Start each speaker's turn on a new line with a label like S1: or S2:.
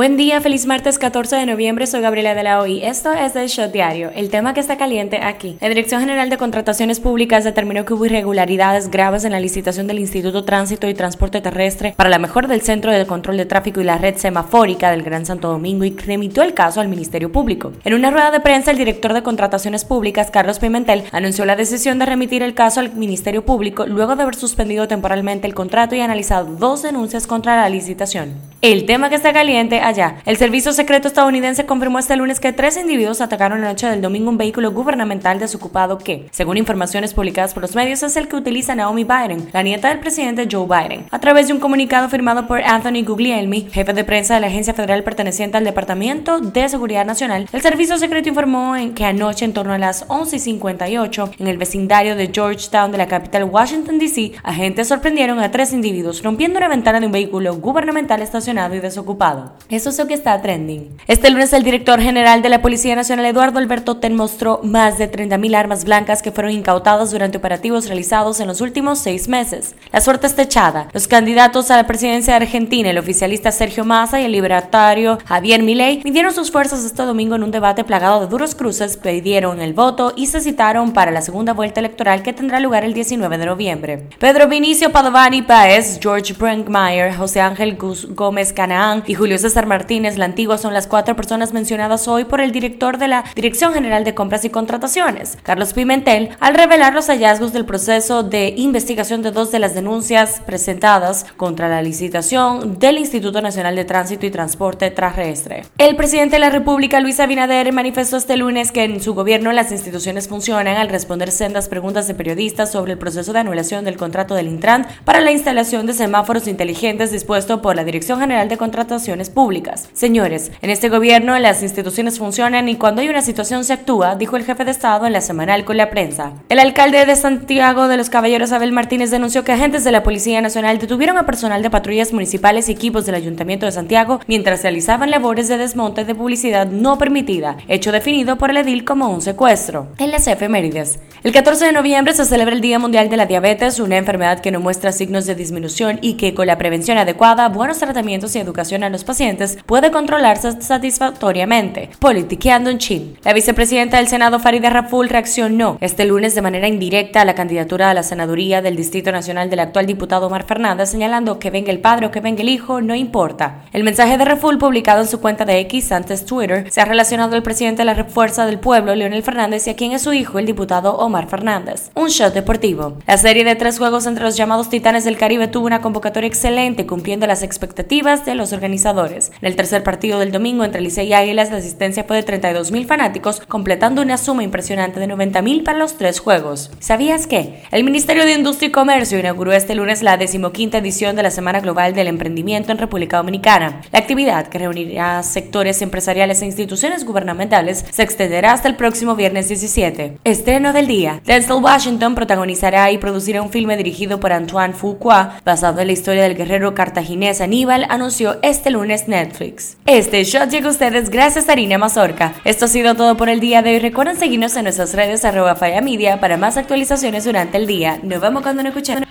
S1: Buen día, feliz martes 14 de noviembre, soy Gabriela de la OI. Esto es el Shot Diario, el tema que está caliente aquí. La Dirección General de Contrataciones Públicas determinó que hubo irregularidades graves en la licitación del Instituto Tránsito y Transporte Terrestre para la mejora del Centro de Control de Tráfico y la red semafórica del Gran Santo Domingo y remitió el caso al Ministerio Público. En una rueda de prensa, el director de Contrataciones Públicas, Carlos Pimentel, anunció la decisión de remitir el caso al Ministerio Público luego de haber suspendido temporalmente el contrato y analizado dos denuncias contra la licitación. El tema que está caliente allá. El Servicio Secreto estadounidense confirmó este lunes que tres individuos atacaron la noche del domingo un vehículo gubernamental desocupado que, según informaciones publicadas por los medios, es el que utiliza Naomi Biden, la nieta del presidente Joe Biden. A través de un comunicado firmado por Anthony Guglielmi, jefe de prensa de la agencia federal perteneciente al Departamento de Seguridad Nacional, el Servicio Secreto informó en que anoche, en torno a las 11:58, en el vecindario de Georgetown de la capital Washington, D.C., agentes sorprendieron a tres individuos rompiendo una ventana de un vehículo gubernamental estacionado y desocupado. Eso es lo que está trending. Este lunes el director general de la Policía Nacional Eduardo Alberto Ten mostró más de 30.000 armas blancas que fueron incautadas durante operativos realizados en los últimos seis meses. La suerte está echada. Los candidatos a la presidencia de Argentina, el oficialista Sergio Massa y el libertario Javier Milei, midieron sus fuerzas este domingo en un debate plagado de duros cruces, pidieron el voto y se citaron para la segunda vuelta electoral que tendrá lugar el 19 de noviembre. Pedro Vinicio Padovani Páez, George Brinkmeyer, José Ángel Gómez Canaán y Julio César Martínez La Antigua son las cuatro personas mencionadas hoy por el director de la Dirección General de Compras y Contrataciones, Carlos Pimentel, al revelar los hallazgos del proceso de investigación de dos de las denuncias presentadas contra la licitación del Instituto Nacional de Tránsito y Transporte Terrestre. El presidente de la República, Luis Abinader, manifestó este lunes que en su gobierno las instituciones funcionan al responder sendas preguntas de periodistas sobre el proceso de anulación del contrato del Intran para la instalación de semáforos inteligentes dispuesto por la Dirección General de Contrataciones Públicas. Señores, en este gobierno las instituciones funcionan y cuando hay una situación se actúa, dijo el jefe de Estado en la semanal con la prensa. El alcalde de Santiago de los Caballeros, Abel Martínez, denunció que agentes de la Policía Nacional detuvieron a personal de patrullas municipales y equipos del Ayuntamiento de Santiago mientras realizaban labores de desmonte de publicidad no permitida, hecho definido por el edil como un secuestro. En las efemérides. El 14 de noviembre se celebra el Día Mundial de la Diabetes, una enfermedad que no muestra signos de disminución y que con la prevención adecuada, buenos tratamientos y educación a los pacientes puede controlarse satisfactoriamente. Politiqueando en Chin. La vicepresidenta del Senado, Farida Raful, reaccionó este lunes de manera indirecta a la candidatura a la senaduría del Distrito Nacional del actual diputado Omar Fernández, señalando que venga el padre o que venga el hijo, no importa. El mensaje de Raful, publicado en su cuenta de X antes Twitter, se ha relacionado al presidente de la Refuerza del Pueblo, Leonel Fernández, y a quien es su hijo, el diputado Omar Fernández. Un shot deportivo. La serie de tres juegos entre los llamados Titanes del Caribe tuvo una convocatoria excelente, cumpliendo las expectativas de los organizadores. En el tercer partido del domingo entre Licey y Águilas, la asistencia fue de 32 mil fanáticos, completando una suma impresionante de 90 mil para los tres juegos. ¿Sabías que? El Ministerio de Industria y Comercio inauguró este lunes la decimoquinta edición de la Semana Global del Emprendimiento en República Dominicana. La actividad, que reunirá sectores empresariales e instituciones gubernamentales, se extenderá hasta el próximo viernes 17. Estreno del día. Denzel Washington protagonizará y producirá un filme dirigido por Antoine Fuqua, basado en la historia del guerrero cartaginés Aníbal anunció este lunes Netflix. Este shot llega a ustedes gracias a Harina Mazorca. Esto ha sido todo por el día de hoy. Recuerden seguirnos en nuestras redes arroba Media para más actualizaciones durante el día. Nos vemos cuando nos escuchemos.